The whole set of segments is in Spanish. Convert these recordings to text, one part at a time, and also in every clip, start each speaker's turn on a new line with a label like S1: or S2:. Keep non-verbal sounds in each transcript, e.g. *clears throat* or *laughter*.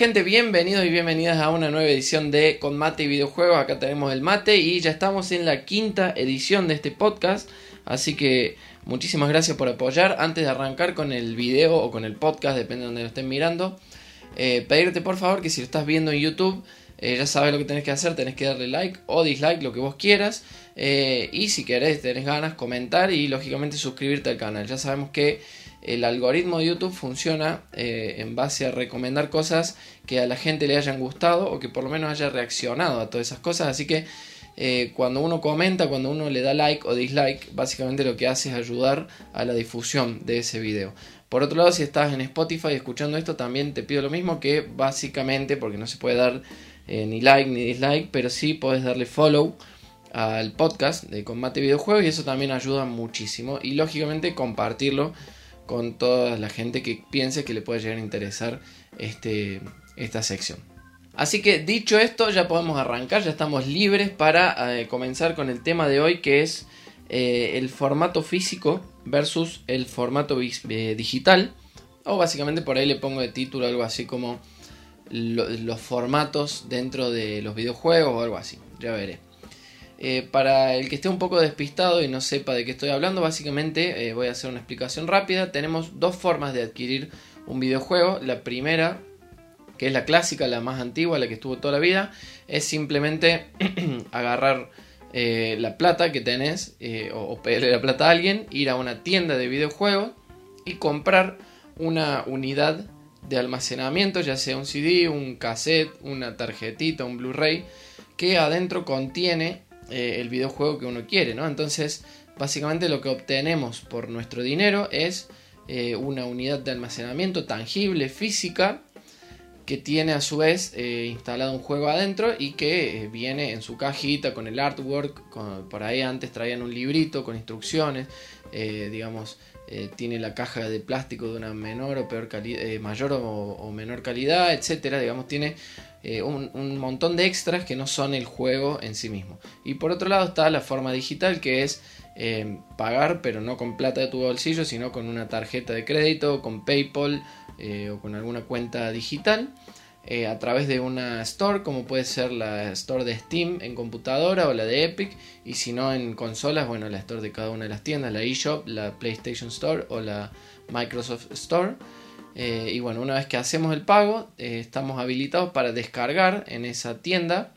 S1: gente, bienvenidos y bienvenidas a una nueva edición de Con Mate y Videojuegos. Acá tenemos el mate y ya estamos en la quinta edición de este podcast. Así que muchísimas gracias por apoyar. Antes de arrancar con el video o con el podcast, depende de donde lo estén mirando, eh, pedirte por favor que si lo estás viendo en YouTube, eh, ya sabes lo que tenés que hacer, tenés que darle like o dislike, lo que vos quieras. Eh, y si querés, tenés ganas, comentar y lógicamente suscribirte al canal. Ya sabemos que el algoritmo de YouTube funciona eh, en base a recomendar cosas que a la gente le hayan gustado o que por lo menos haya reaccionado a todas esas cosas. Así que eh, cuando uno comenta, cuando uno le da like o dislike, básicamente lo que hace es ayudar a la difusión de ese video. Por otro lado, si estás en Spotify escuchando esto, también te pido lo mismo que básicamente, porque no se puede dar eh, ni like ni dislike, pero sí puedes darle follow al podcast de Combate Videojuegos y eso también ayuda muchísimo. Y lógicamente compartirlo con toda la gente que piense que le puede llegar a interesar este, esta sección. Así que dicho esto, ya podemos arrancar, ya estamos libres para eh, comenzar con el tema de hoy que es eh, el formato físico versus el formato eh, digital. O básicamente por ahí le pongo de título algo así como los formatos dentro de los videojuegos o algo así. Ya veré. Eh, para el que esté un poco despistado y no sepa de qué estoy hablando, básicamente eh, voy a hacer una explicación rápida. Tenemos dos formas de adquirir un videojuego. La primera, que es la clásica, la más antigua, la que estuvo toda la vida, es simplemente *clears throat* agarrar eh, la plata que tenés o, o pedirle la plata a alguien, ir a una tienda de videojuegos y comprar una unidad de almacenamiento, ya sea un CD, un cassette, una tarjetita, un Blu-ray, que adentro contiene eh, el videojuego que uno quiere, ¿no? Entonces, básicamente lo que obtenemos por nuestro dinero es eh, una unidad de almacenamiento tangible, física, que tiene a su vez eh, instalado un juego adentro y que viene en su cajita con el artwork, por ahí antes traían un librito con instrucciones, digamos, tiene la caja de plástico de una menor o peor calidad, mayor o, menor calidad, etcétera, digamos, tiene eh, un, montón de extras que no son el juego en sí mismo. Y por otro lado está la forma digital que es eh, pagar pero no con plata de tu bolsillo sino con una tarjeta de crédito, con PayPal eh, o con alguna cuenta digital. A través de una store como puede ser la store de Steam en computadora o la de Epic y si no en consolas, bueno la store de cada una de las tiendas, la eShop, la PlayStation Store o la Microsoft Store. Eh, y bueno, una vez que hacemos el pago, eh, estamos habilitados para descargar en esa tienda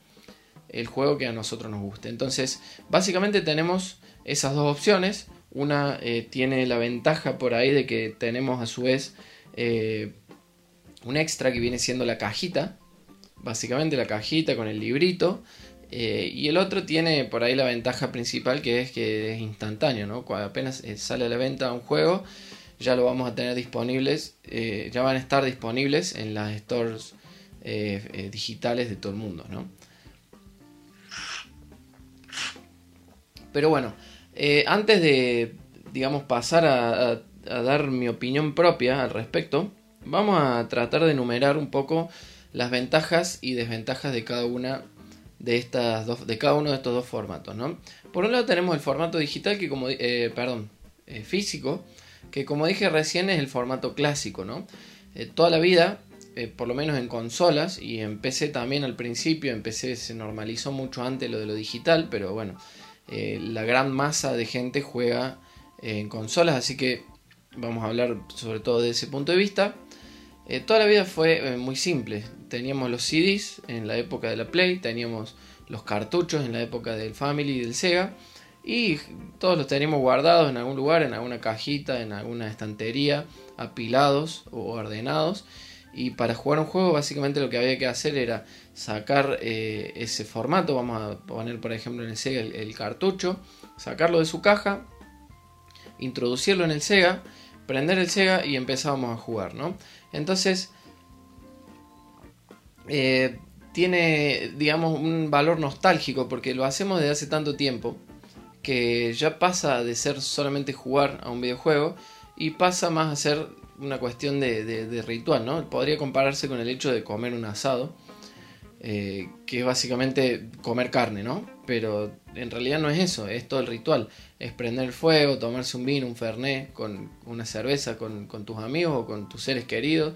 S1: el juego que a nosotros nos guste. Entonces, básicamente tenemos esas dos opciones. Una eh, tiene la ventaja por ahí de que tenemos a su vez un extra que viene siendo la cajita. Básicamente la cajita con el librito. y el otro tiene por ahí la ventaja principal que es que es instantáneo, ¿no? Cuando apenas sale a la venta un juego, ya lo vamos a tener disponibles, eh, ya van a estar disponibles en las stores eh, eh, digitales de todo el mundo, ¿no? Pero bueno, antes de, digamos, pasar a, dar mi opinión propia al respecto, vamos a tratar de enumerar un poco las ventajas y desventajas de cada una de estas dos, de cada uno de estos dos formatos, ¿no? Por un lado tenemos el formato digital que como, perdón, físico, que como dije recién es el formato clásico, ¿no? Eh, toda la vida, eh, por lo menos en consolas, y en PC también al principio, en PC se normalizó mucho antes lo de lo digital, pero bueno, eh, la gran masa de gente juega en consolas, así que vamos a hablar sobre todo de ese punto de vista. Toda la vida fue muy simple, teníamos los CDs en la época de la Play, teníamos los cartuchos en la época del Family y del Sega, y todos los teníamos guardados en algún lugar, en alguna cajita, en alguna estantería, apilados o ordenados. Y para jugar un juego básicamente lo que había que hacer era sacar eh, ese formato, vamos a poner por ejemplo en el Sega el, cartucho, sacarlo de su caja, introducirlo en el Sega, prender el Sega y empezábamos a jugar, ¿no? Entonces, eh, tiene, digamos, un valor nostálgico porque lo hacemos desde hace tanto tiempo que ya pasa de ser solamente jugar a un videojuego y pasa más a ser una cuestión de, ritual, ¿no? Podría compararse con el hecho de comer un asado, eh, que es básicamente comer carne, ¿no? Pero en realidad no es eso, es todo el ritual. Es prender el fuego, tomarse un vino, un fernet, con una cerveza con, tus amigos o con tus seres queridos,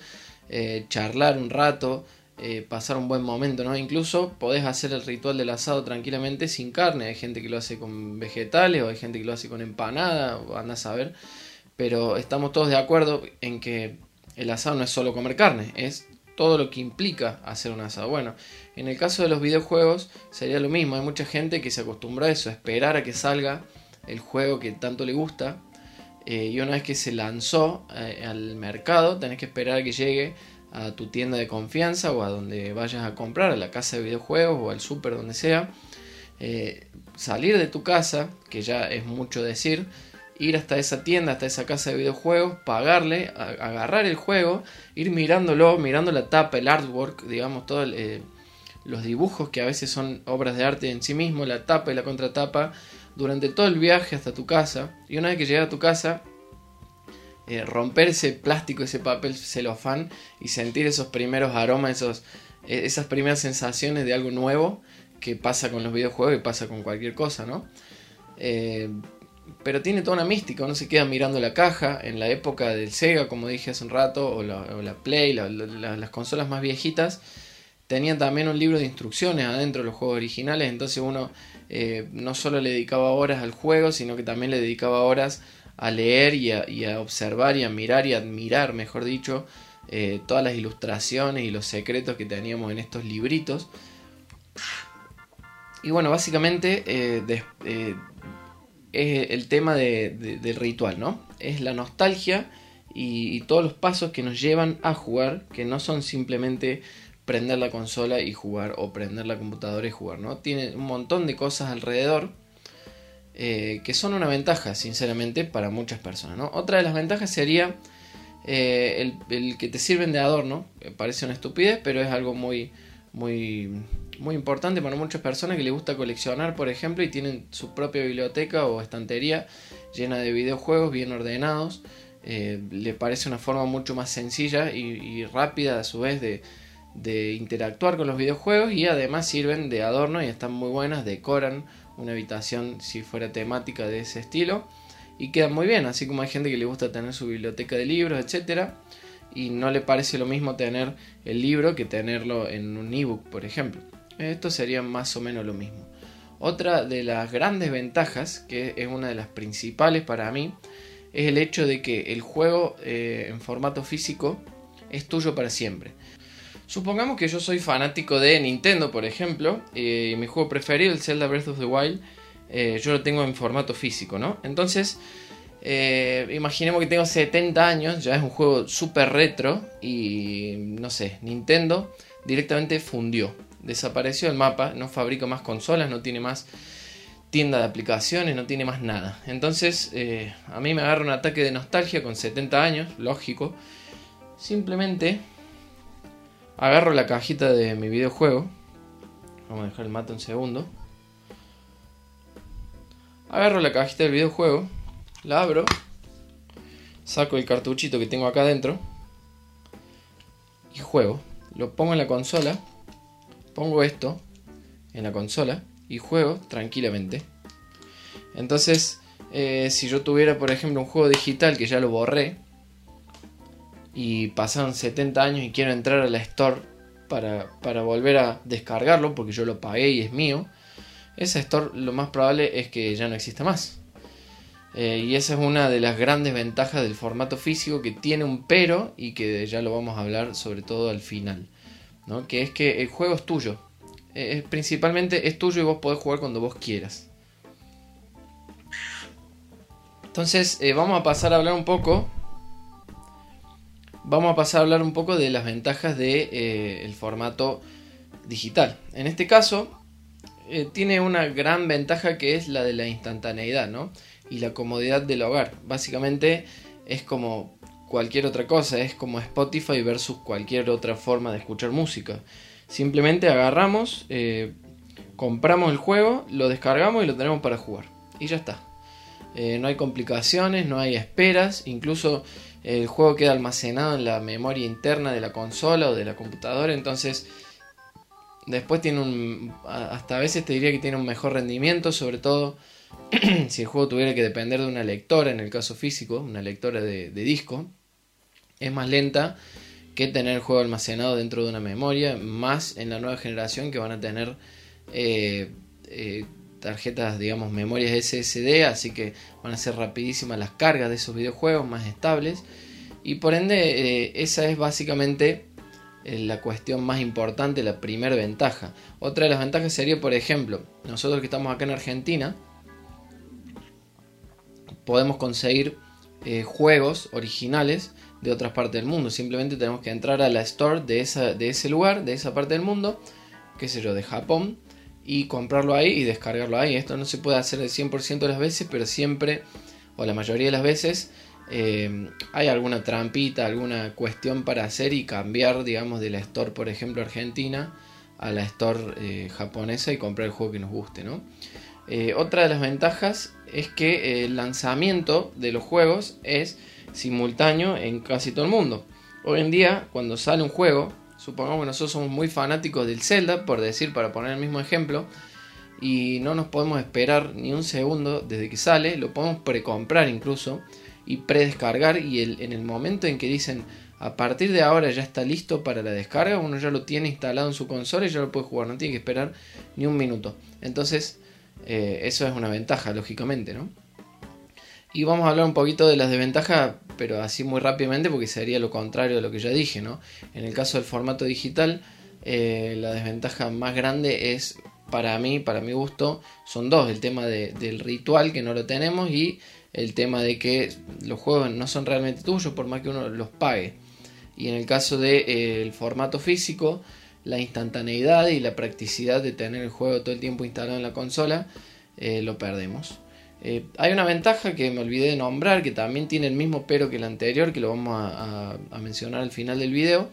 S1: eh, charlar un rato, eh, pasar un buen momento, ¿no? Incluso podés hacer el ritual del asado tranquilamente sin carne. Hay gente que lo hace con vegetales o hay gente que lo hace con empanada, o a ver. Pero estamos todos de acuerdo en que el asado no es solo comer carne, es todo lo que implica hacer un asado. Bueno, en el caso de los videojuegos sería lo mismo. Hay mucha gente que se acostumbra a eso, a esperar a que salga el juego que tanto le gusta. Eh, y una vez que se lanzó eh, al mercado, tenés que esperar a que llegue a tu tienda de confianza o a donde vayas a comprar, a la casa de videojuegos o al súper, donde sea. Eh, salir de tu casa, que ya es mucho decir, ir hasta esa tienda, hasta esa casa de videojuegos, pagarle, agarrar el juego, ir mirándolo, mirando la tapa, el artwork, digamos, todos eh, los dibujos que a veces son obras de arte en sí mismo, la tapa y la contratapa, durante todo el viaje hasta tu casa. Y una vez que llegas a tu casa, eh, romper ese plástico, ese papel celofán y sentir esos primeros aromas, esos, e, esas primeras sensaciones de algo nuevo que pasa con los videojuegos y pasa con cualquier cosa, ¿no? Pero tiene toda una mística, uno se queda mirando la caja, en la época del Sega, como dije hace un rato, o la, Play, las consolas más viejitas, tenían también un libro de instrucciones adentro de los juegos originales, entonces uno eh, no solo le dedicaba horas al juego, sino que también le dedicaba horas a leer y a, observar y a mirar y admirar, mejor dicho, eh, todas las ilustraciones y los secretos que teníamos en estos libritos. Y bueno, básicamente eh, es el tema del ritual, ¿no? Es la nostalgia y, todos los pasos que nos llevan a jugar, que no son simplemente prender la consola y jugar o prender la computadora y jugar, ¿no? Tiene un montón de cosas alrededor eh, que son una ventaja, sinceramente, para muchas personas. ¿no? Otra de las ventajas sería eh, el, que te sirven de adorno. Parece una estupidez, pero es algo muy, muy, muy importante para muchas personas que les gusta coleccionar, por ejemplo, y tienen su propia biblioteca o estantería llena de videojuegos bien ordenados. Eh, le parece una forma mucho más sencilla y, rápida a su vez de, de interactuar con los videojuegos y además sirven de adorno y están muy buenas, decoran una habitación si fuera temática de ese estilo y queda muy bien, así como hay gente que le gusta tener su biblioteca de libros, etcétera, y no le parece lo mismo tener el libro que tenerlo en un ebook, por ejemplo. Esto sería más o menos lo mismo. Otra de las grandes ventajas, que es una de las principales para mí, es el hecho de que el juego eh, en formato físico es tuyo para siempre. Supongamos que yo soy fanático de Nintendo, por ejemplo, y mi juego preferido, el Zelda Breath of the Wild, eh, yo lo tengo en formato físico, ¿no? Entonces, eh, imaginemos que tengo 70 años, ya es un juego súper retro y, no sé, Nintendo directamente fundió, desapareció el mapa, no fabrica más consolas, no tiene más tienda de aplicaciones, no tiene más nada. Entonces, eh, a mí me agarra un ataque de nostalgia con 70 años, lógico, simplemente Agarro la cajita de mi videojuego. Vamos a dejar el mate un segundo. Agarro la cajita del videojuego. La abro. Saco el cartuchito que tengo acá adentro. Y juego. Lo pongo en la consola. Pongo esto en la consola. Y juego tranquilamente. Entonces, eh, si yo tuviera, por ejemplo, un juego digital que ya lo borré y pasaron 70 años y quiero entrar a la store para, volver a descargarlo porque yo lo pagué y es mío, esa store lo más probable es que ya no exista más. Eh, y esa es una de las grandes ventajas del formato físico que tiene un pero y que ya lo vamos a hablar sobre todo al final. ¿No? Que es que el juego es tuyo. Eh, principalmente es tuyo y vos podés jugar cuando vos quieras. Entonces eh, vamos a pasar a hablar un poco vamos a pasar a hablar un poco de las ventajas del de, eh, formato digital. En este caso, eh, tiene una gran ventaja que es la de la instantaneidad, ¿no? Y la comodidad del hogar. Básicamente es como cualquier otra cosa, es como Spotify versus cualquier otra forma de escuchar música. Simplemente agarramos, eh, compramos el juego, lo descargamos y lo tenemos para jugar. Y ya está. no hay complicaciones, no hay esperas, incluso el juego queda almacenado en la memoria interna de la consola o de la computadora, entonces después tiene un... hasta a veces te diría que tiene un mejor rendimiento, sobre todo *clears throat* si el juego tuviera que depender de una lectora, en el caso físico, una lectora de, disco, es más lenta que tener el juego almacenado dentro de una memoria, más en la nueva generación que van a tener eh, eh, tarjetas, digamos, memorias SSD, así que van a ser rapidísimas las cargas de esos videojuegos, más estables. Y por ende, eh, esa es básicamente la cuestión más importante, la primera ventaja. Otra de las ventajas sería, por ejemplo, nosotros que estamos acá en Argentina, podemos conseguir juegos originales de otras partes del mundo. Simplemente tenemos que entrar a la store de, esa, de ese lugar, de esa parte del mundo, qué sé yo, de Japón, y comprarlo ahí y descargarlo ahí. Esto no se puede hacer el 100% de las veces, pero siempre, o la mayoría de las veces, eh, hay alguna trampita, alguna cuestión para hacer y cambiar, digamos, de la store, por ejemplo, argentina a la store eh, japonesa y comprar el juego que nos guste, ¿no? Eh, otra de las ventajas es que el lanzamiento de los juegos es simultáneo en casi todo el mundo. Hoy en día, cuando sale un juego, supongamos que nosotros somos muy fanáticos del Zelda, por decir, para poner el mismo ejemplo, y no nos podemos esperar ni un segundo desde que sale, lo podemos precomprar incluso y predescargar y en el momento en que dicen a partir de ahora ya está listo para la descarga, uno ya lo tiene instalado en su consola y ya lo puede jugar, no tiene que esperar ni un minuto. Entonces, eh, eso es una ventaja, lógicamente, ¿no? Y vamos a hablar un poquito de las desventajas, pero así muy rápidamente porque sería lo contrario de lo que ya dije, ¿no? En el caso del formato digital, eh, la desventaja más grande es, para mí, para mi gusto, son dos. El tema del ritual, que no lo tenemos, y el tema de que los juegos no son realmente tuyos por más que uno los pague. Y en el caso del de, eh, formato físico, la instantaneidad y la practicidad de tener el juego todo el tiempo instalado en la consola, eh, lo perdemos. Eh, hay una ventaja que me olvidé de nombrar, que también tiene el mismo pero que el anterior, que lo vamos a, mencionar al final del video.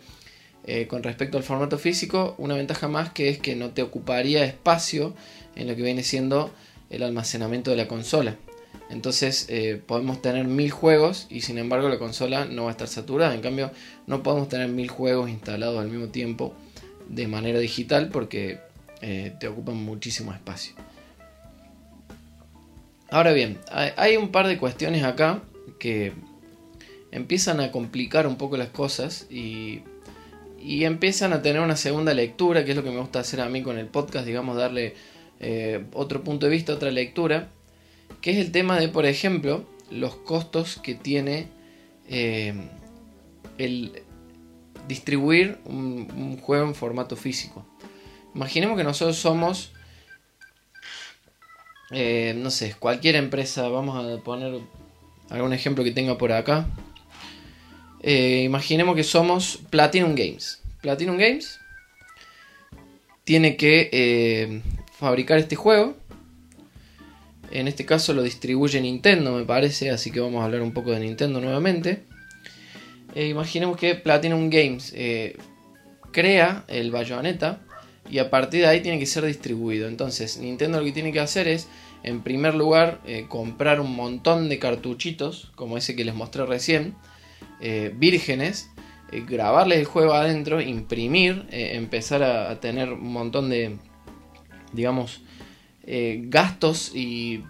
S1: Eh, con respecto al formato físico, una ventaja más que es que no te ocuparía espacio en lo que viene siendo el almacenamiento de la consola. Entonces podemos tener mil juegos y sin embargo la consola no va a estar saturada. En cambio, no podemos tener mil juegos instalados al mismo tiempo de manera digital porque te ocupan muchísimo espacio. Ahora bien, hay un par de cuestiones acá que empiezan a complicar un poco las cosas y, empiezan a tener una segunda lectura, que es lo que me gusta hacer a mí con el podcast, digamos, darle eh, otro punto de vista, otra lectura, que es el tema de, por ejemplo, los costos que tiene eh, el distribuir un juego en formato físico. Imaginemos que nosotros somos eh, no sé, cualquier empresa, vamos a poner algún ejemplo que tenga por acá. Eh, imaginemos que somos Platinum Games. Platinum Games tiene que eh, fabricar este juego. En este caso lo distribuye Nintendo, me parece, así que vamos a hablar un poco de Nintendo nuevamente. Imaginemos que Platinum Games crea el Bayonetta y a partir de ahí tiene que ser distribuido. Entonces, Nintendo lo que tiene que hacer es, en primer lugar, eh, comprar un montón de cartuchitos, como ese que les mostré recién, eh, vírgenes, eh, grabarles el juego adentro, imprimir, empezar a, tener un montón de, digamos, gastos y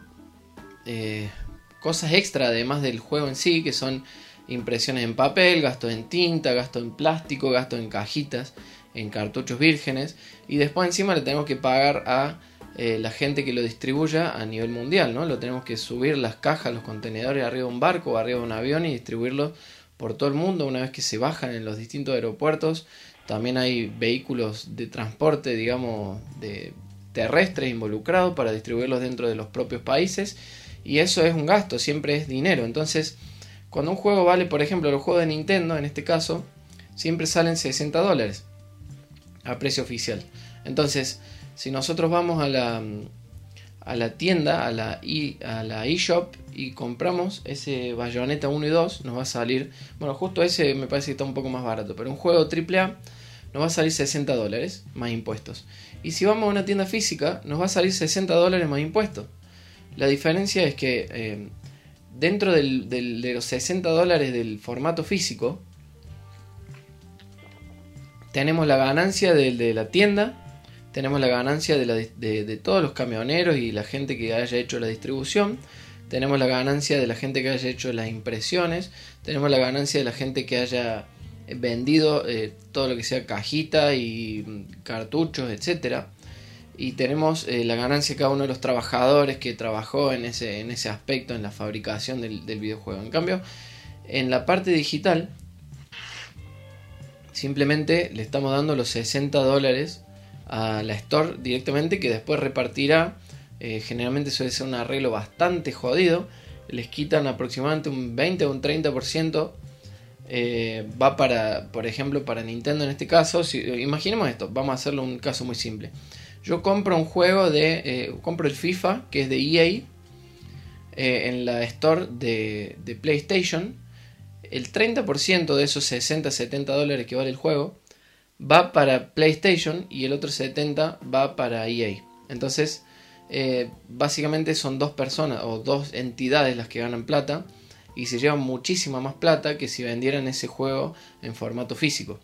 S1: cosas extra además del juego en sí, que son impresiones en papel, gastos en tinta, gastos en plástico, gastos en cajitas en cartuchos vírgenes y después encima le tenemos que pagar a eh, la gente que lo distribuya a nivel mundial, ¿no? Lo tenemos que subir las cajas, los contenedores arriba de un barco o arriba de un avión y distribuirlos por todo el mundo una vez que se bajan en los distintos aeropuertos. También hay vehículos de transporte, digamos, de terrestres involucrados para distribuirlos dentro de los propios países y eso es un gasto, siempre es dinero. Entonces, cuando un juego vale, por ejemplo, los juegos de Nintendo, en este caso, siempre salen 60 dólares a precio oficial. Entonces, si nosotros vamos a la, a la tienda, a la, e, eShop y compramos ese Bayonetta 1 y 2, nos va a salir, bueno, justo ese me parece que está un poco más barato, pero un juego AAA nos va a salir 60 dólares más impuestos. Y si vamos a una tienda física, nos va a salir 60 dólares más impuestos. La diferencia es que eh, dentro de los 60 dólares del formato físico, tenemos la ganancia de, la tienda, tenemos la ganancia de, todos los camioneros y la gente que haya hecho la distribución, tenemos la ganancia de la gente que haya hecho las impresiones, tenemos la ganancia de la gente que haya vendido todo lo que sea cajita y mm, cartuchos, etcétera y tenemos la ganancia de cada uno de los trabajadores que trabajó en ese, en ese aspecto, en la fabricación del, videojuego. En cambio, en la parte digital, simplemente le estamos dando los 60 dólares a la store directamente que después repartirá. Eh, generalmente suele ser un arreglo bastante jodido. Les quitan aproximadamente un 20 o un 30%. Eh, va para, por ejemplo, para Nintendo en este caso. Imaginemos esto, vamos a hacerlo un caso muy simple. Yo compro un juego de. Eh, compro el FIFA, que es de EA, en la store de, de PlayStation el 30% de esos 60-70 dólares que vale el juego va para PlayStation y el otro 70 va para EA. Entonces, eh, básicamente son dos personas o dos entidades las que ganan plata y se llevan muchísima más plata que si vendieran ese juego en formato físico.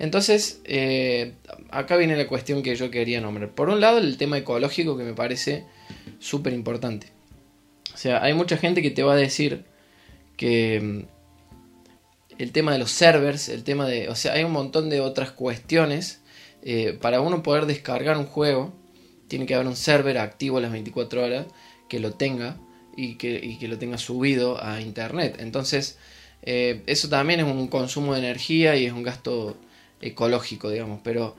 S1: Entonces, eh, acá viene la cuestión que yo quería nombrar. Por un lado, el tema ecológico que me parece súper importante. O sea, hay mucha gente que te va a decir que el tema de los servers, el tema de... O sea, hay un montón de otras cuestiones. Eh, para uno poder descargar un juego, tiene que haber un server activo las 24 horas que lo tenga y que, que lo tenga subido a internet. Entonces, eh, eso también es un consumo de energía y es un gasto ecológico, digamos. Pero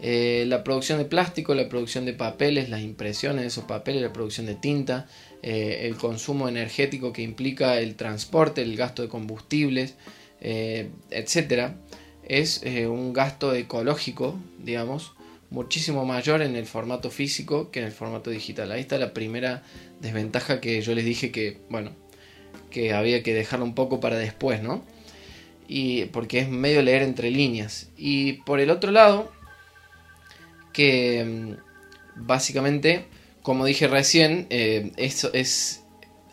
S1: eh, la producción de plástico, la producción de papeles, las impresiones de esos papeles, la producción de tinta, el consumo energético que implica el transporte, el gasto de combustibles, eh, etcétera, es eh, un gasto ecológico, digamos, muchísimo mayor en el formato físico que en el formato digital. Ahí está la primera desventaja que yo les dije que, bueno, que había que dejarlo un poco para después, ¿no? Y porque es medio leer entre líneas. Y por el otro lado, que mm, básicamente, como dije recién, eh, eso es,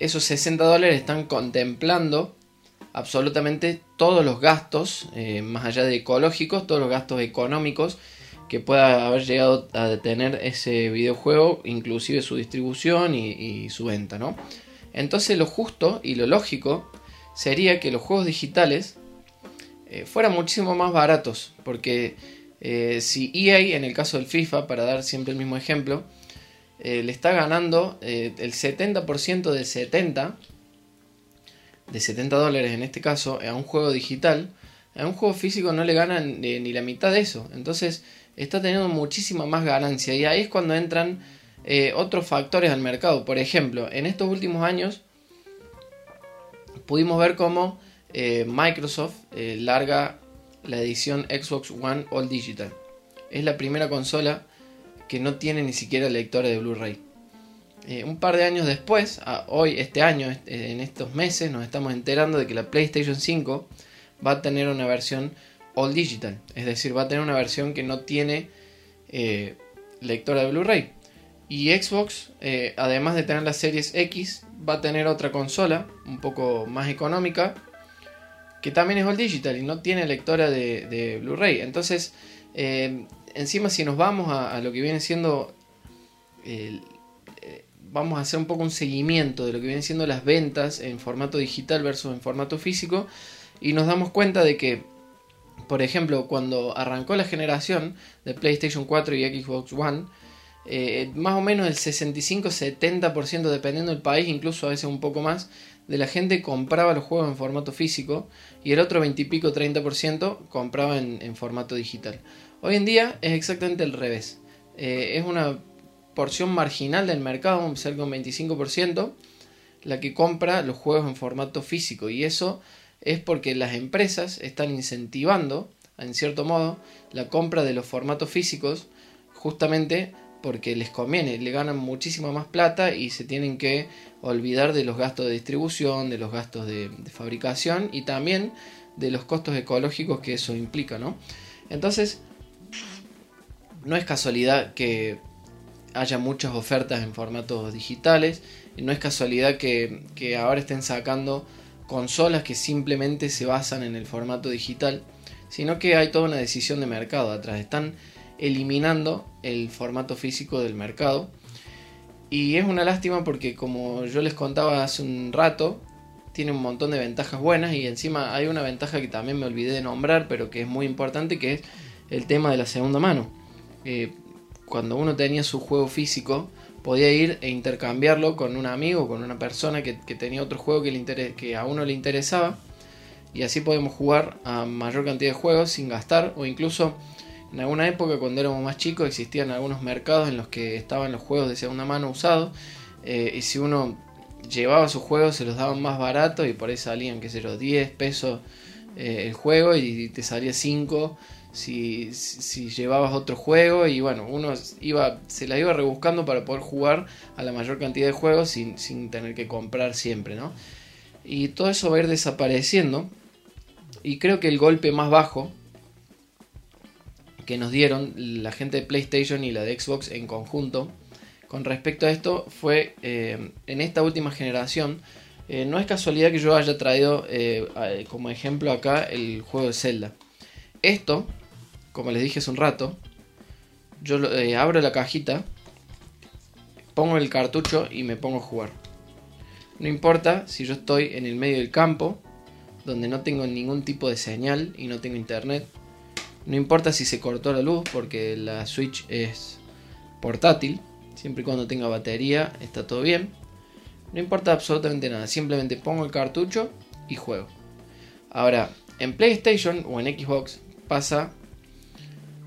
S1: esos 60 dólares están contemplando absolutamente todos los gastos, eh, más allá de ecológicos, todos los gastos económicos que pueda haber llegado a tener ese videojuego, inclusive su distribución y, su venta, ¿no? Entonces lo justo y lo lógico sería que los juegos digitales eh, fueran muchísimo más baratos, porque eh, si EA, en el caso del FIFA, para dar siempre el mismo ejemplo, le está ganando el 70% del 70%, de 70 dólares en este caso a un juego digital, a un juego físico no le ganan ni, la mitad de eso. Entonces está teniendo muchísima más ganancia y ahí es cuando entran eh, otros factores al mercado. Por ejemplo, en estos últimos años pudimos ver cómo eh, Microsoft eh, larga la edición Xbox One All Digital. Es la primera consola que no tiene ni siquiera lectora de Blu-ray. Eh, un par de años después, hoy, este año, en estos meses, nos estamos enterando de que la PlayStation 5 va a tener una versión all digital. Es decir, va a tener una versión que no tiene lectora de Blu-ray. Y Xbox, además de tener la Series X, va a tener otra consola un poco más económica que también es all digital y no tiene lectora de, Blu-ray. Entonces, encima si nos vamos a, lo que viene siendo el, vamos a hacer un poco un seguimiento de lo que vienen siendo las ventas en formato digital versus en formato físico y nos damos cuenta de que, por ejemplo, cuando arrancó la generación de PlayStation 4 y Xbox One, eh, más o menos el 65-70% dependiendo del país, incluso a veces un poco más, de la gente compraba los juegos en formato físico y el otro 20 y pico 30% compraba en, formato digital. Hoy en día es exactamente el revés. Eh, es una porción marginal del mercado, cerca de un 25%, la que compra los juegos en formato físico. Y eso es porque las empresas están incentivando, en cierto modo, la compra de los formatos físicos, justamente porque les conviene, le ganan muchísima más plata y se tienen que olvidar de los gastos de distribución, de los gastos de, fabricación y también de los costos ecológicos que eso implica, ¿no? Entonces, no es casualidad que haya muchas ofertas en formatos digitales. No es casualidad que, ahora estén sacando consolas que simplemente se basan en el formato digital, sino que hay toda una decisión de mercado atrás. Están eliminando el formato físico del mercado. Y es una lástima porque como yo les contaba hace un rato, tiene un montón de ventajas buenas y encima hay una ventaja que también me olvidé de nombrar, pero que es muy importante, que es el tema de la segunda mano. Eh, cuando uno tenía su juego físico, podía ir e intercambiarlo con un amigo, con una persona que, tenía otro juego que, le que a uno le interesaba. Y así podemos jugar a mayor cantidad de juegos sin gastar. O incluso en alguna época, cuando éramos más chicos, existían algunos mercados en los que estaban los juegos de segunda mano usados. Eh, y si uno llevaba sus juegos, se los daban más baratos y por ahí salían, qué sé yo, 10 pesos eh, el juego y te salía 5 si, si, llevabas otro juego y bueno, uno iba, se la iba rebuscando para poder jugar a la mayor cantidad de juegos sin, sin tener que comprar siempre, ¿no? Y todo eso va a ir desapareciendo y creo que el golpe más bajo que nos dieron la gente de PlayStation y la de Xbox en conjunto con respecto a esto fue eh, en esta última generación. Eh, no es casualidad que yo haya traído eh, como ejemplo acá el juego de Zelda. Esto como les dije hace un rato, yo abro la cajita, pongo el cartucho y me pongo a jugar. No importa si yo estoy en el medio del campo, donde no tengo ningún tipo de señal y no tengo internet. No importa si se cortó la luz porque la Switch es portátil. Siempre y cuando tenga batería está todo bien. No importa absolutamente nada. Simplemente pongo el cartucho y juego. Ahora, en PlayStation o en Xbox pasa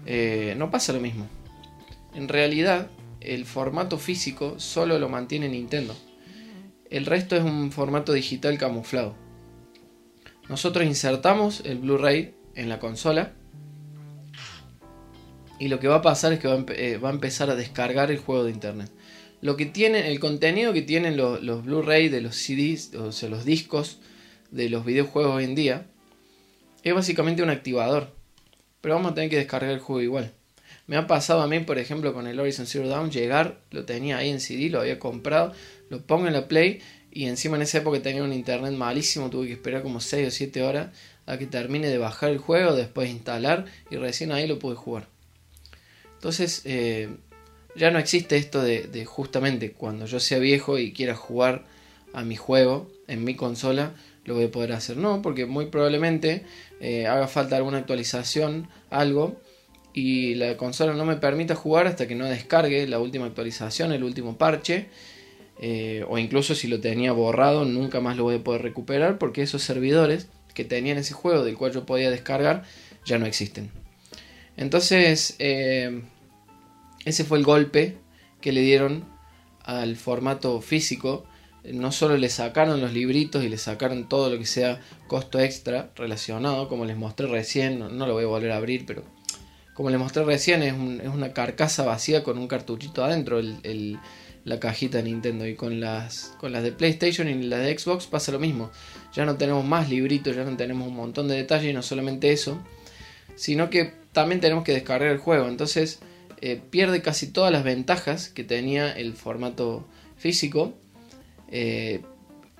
S1: eh, no pasa lo mismo. En realidad, el formato físico solo lo mantiene Nintendo. El resto es un formato digital camuflado. Nosotros insertamos el Blu-ray en la consola y lo que va a pasar es que va a, eh, empezar a descargar el juego de internet. Lo que tiene, el contenido que tienen los, Blu-ray de los CDs, o sea, los discos de los videojuegos hoy en día, es básicamente un activador pero vamos a tener que descargar el juego igual. Me ha pasado a mí, por ejemplo, con el Horizon Zero Dawn, llegar, lo tenía ahí en CD, lo había comprado, lo pongo en la Play y encima en esa época tenía un internet malísimo, tuve que esperar como 6 o 7 horas a que termine de bajar el juego, después instalar y recién ahí lo pude jugar. Entonces, eh, ya no existe esto de, justamente cuando yo sea viejo y quiera jugar a mi juego en mi consola, lo voy a poder hacer. No, porque muy probablemente eh, haga falta alguna actualización, algo, y la consola no me permita jugar hasta que no descargue la última actualización, el último parche, eh, o incluso si lo tenía borrado, nunca más lo voy a poder recuperar porque esos servidores que tenían ese juego del cual yo podía descargar ya no existen. Entonces, ese fue el golpe que le dieron al formato físico no solo le sacaron los libritos y le sacaron todo lo que sea costo extra relacionado, como les mostré recién, no, lo voy a volver a abrir, pero como les mostré recién, es, una carcasa vacía con un cartuchito adentro, la cajita de Nintendo. Y con las, de PlayStation y las de Xbox pasa lo mismo. Ya no tenemos más libritos, ya no tenemos un montón de detalles y no solamente eso, sino que también tenemos que descargar el juego. Entonces eh, pierde casi todas las ventajas que tenía el formato físico eh,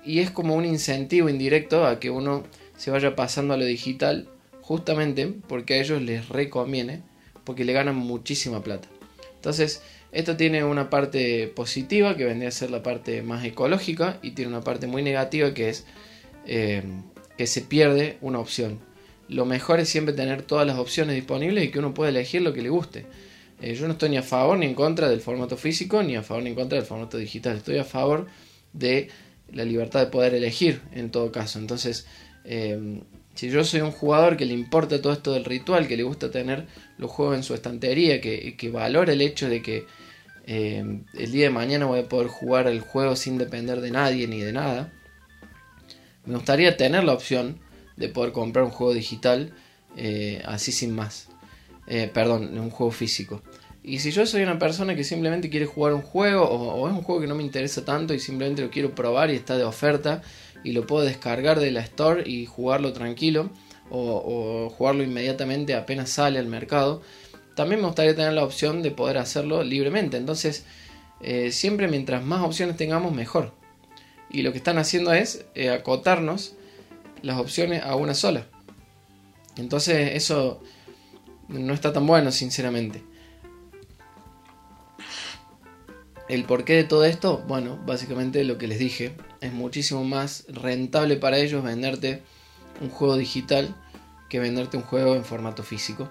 S1: y es como un incentivo indirecto a que uno se vaya pasando a lo digital justamente porque a ellos les reconviene porque le ganan muchísima plata. Entonces, esto tiene una parte positiva que vendría a ser la parte más ecológica y tiene una parte muy negativa que es eh, que se pierde una opción. Lo mejor es siempre tener todas las opciones disponibles y que uno pueda elegir lo que le guste. Eh, yo no estoy ni a favor ni en contra del formato físico ni a favor ni en contra del formato digital. Estoy a favor de la libertad de poder elegir en todo caso. Entonces, eh, si yo soy un jugador que le importa todo esto del ritual, que le gusta tener los juegos en su estantería, que, valora el hecho de que eh, el día de mañana voy a poder jugar el juego sin depender de nadie ni de nada, me gustaría tener la opción de poder comprar un juego digital así sin más. Perdón, un juego físico. Y si yo soy una persona que simplemente quiere jugar un juego o, es un juego que no me interesa tanto y simplemente lo quiero probar y está de oferta y lo puedo descargar de la store y jugarlo tranquilo o, jugarlo inmediatamente apenas sale al mercado, también me gustaría tener la opción de poder hacerlo libremente. Entonces, eh, siempre mientras más opciones tengamos, mejor. Y lo que están haciendo es eh, acotarnos las opciones a una sola. Entonces, eso no está tan bueno, sinceramente. ¿El porqué de todo esto? Bueno, básicamente lo que les dije. Es muchísimo más rentable para ellos venderte un juego digital que venderte un juego en formato físico.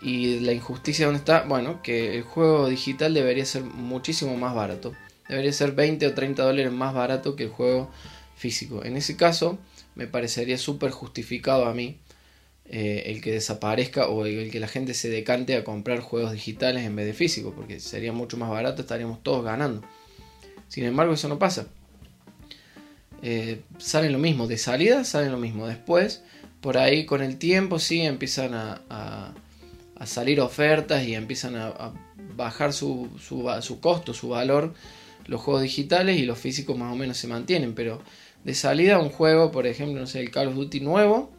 S1: Y la injusticia donde está, bueno, que el juego digital debería ser muchísimo más barato. Debería ser 20 o 30 dólares más barato que el juego físico. En ese caso, me parecería súper justificado a mí eh, el que desaparezca o el, que la gente se decante a comprar juegos digitales en vez de físicos, porque sería mucho más barato, estaríamos todos ganando. Sin embargo, eso no pasa. Eh, salen lo mismo, de salida salen lo mismo, después, por ahí con el tiempo, sí empiezan a, salir ofertas y empiezan a, bajar su, su costo, su valor los juegos digitales y los físicos más o menos se mantienen, pero de salida un juego, por ejemplo, no sé, el Call of Duty nuevo,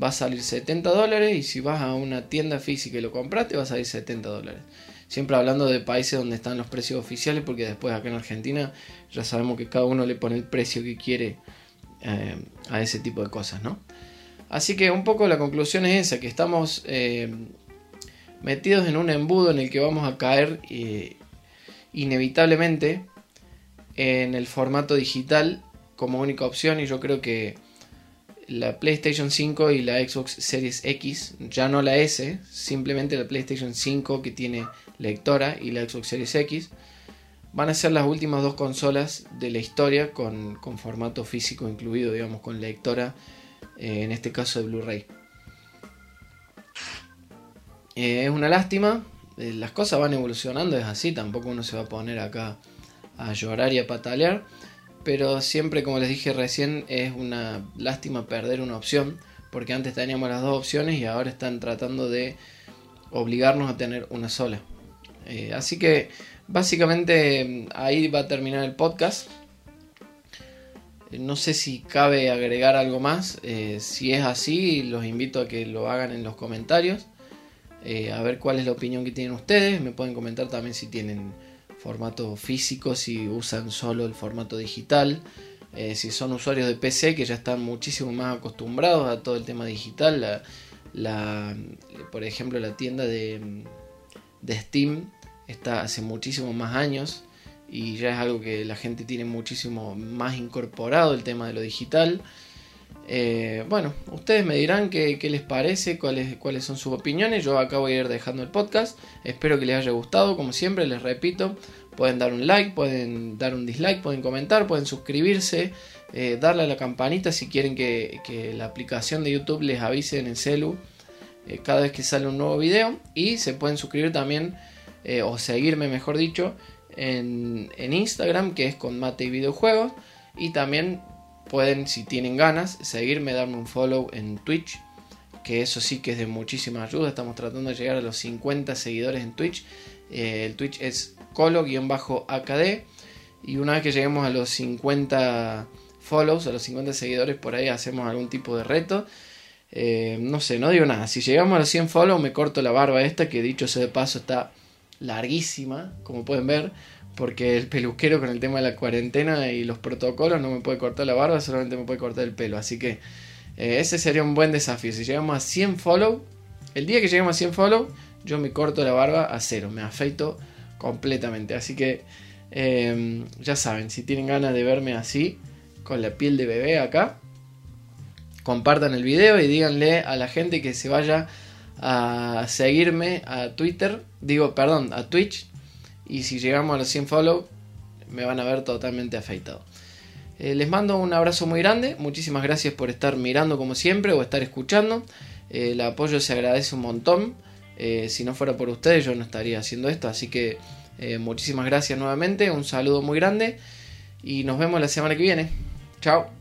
S1: va a salir 70 dólares y si vas a una tienda física y lo compraste va a salir 70 dólares. Siempre hablando de países donde están los precios oficiales porque después acá en Argentina ya sabemos que cada uno le pone el precio que quiere eh, a ese tipo de cosas, ¿no? Así que un poco la conclusión es esa, que estamos eh, metidos en un embudo en el que vamos a caer eh, inevitablemente en el formato digital como única opción y yo creo que la PlayStation 5 y la Xbox Series X, ya no la S, simplemente la PlayStation 5 que tiene lectora y la Xbox Series X, van a ser las últimas dos consolas de la historia con, formato físico incluido, digamos, con lectora, eh, en este caso de Blu-ray. Eh, es una lástima, eh, las cosas van evolucionando, es así, tampoco uno se va a poner acá a llorar y a patalear pero siempre, como les dije recién, es una lástima perder una opción, porque antes teníamos las dos opciones y ahora están tratando de obligarnos a tener una sola. Eh, así que básicamente ahí va a terminar el podcast. Eh, no sé si cabe agregar algo más. Eh, si es así, los invito a que lo hagan en los comentarios. a ver cuál es la opinión que tienen ustedes. Me pueden comentar también si tienen formato físico, si usan solo el formato digital, eh, si son usuarios de PC que ya están muchísimo más acostumbrados a todo el tema digital, la, por ejemplo la tienda de, de Steam está hace muchísimos más años y ya es algo que la gente tiene muchísimo más incorporado el tema de lo digital. Eh, bueno, ustedes me dirán qué, les parece, cuáles, cuáles son sus opiniones. Yo acá voy a ir dejando el podcast. Espero que les haya gustado. Como siempre, les repito, pueden dar un like, pueden dar un dislike, pueden comentar, pueden suscribirse, eh, darle a la campanita si quieren que, la aplicación de YouTube les avise en el celu eh, cada vez que sale un nuevo video. Y se pueden suscribir también, o seguirme mejor dicho, en, en Instagram, que es con Mate y Videojuegos. Y también pueden, si tienen ganas, seguirme, darme un follow en Twitch, que eso sí que es de muchísima ayuda. Estamos tratando de llegar a los 50 seguidores en Twitch. Eh, el Twitch es colo-akd. Y una vez que lleguemos a los 50 follows, a los 50 seguidores, por ahí hacemos algún tipo de reto. Eh, no sé, no digo nada. Si llegamos a los 100 follows, me corto la barba esta, que dicho sea de paso está larguísima, como pueden ver porque el peluquero con el tema de la cuarentena y los protocolos no me puede cortar la barba, solamente me puede cortar el pelo. Así que eh, ese sería un buen desafío. Si llegamos a 100 follow, el día que lleguemos a 100 follow, yo me corto la barba a cero, me afeito completamente. Así que em, ya saben, si tienen ganas de verme así, con la piel de bebé acá, compartan el video y díganle a la gente que se vaya a seguirme a Twitter, digo, perdón, a Twitch y si llegamos a los 100 follow, me van a ver totalmente afeitado. Eh, les mando un abrazo muy grande. Muchísimas gracias por estar mirando como siempre o estar escuchando. Eh, el apoyo se agradece un montón. Eh, si no fuera por ustedes yo no estaría haciendo esto. Así que muchísimas gracias nuevamente. Un saludo muy grande. Y nos vemos la semana que viene. Chao.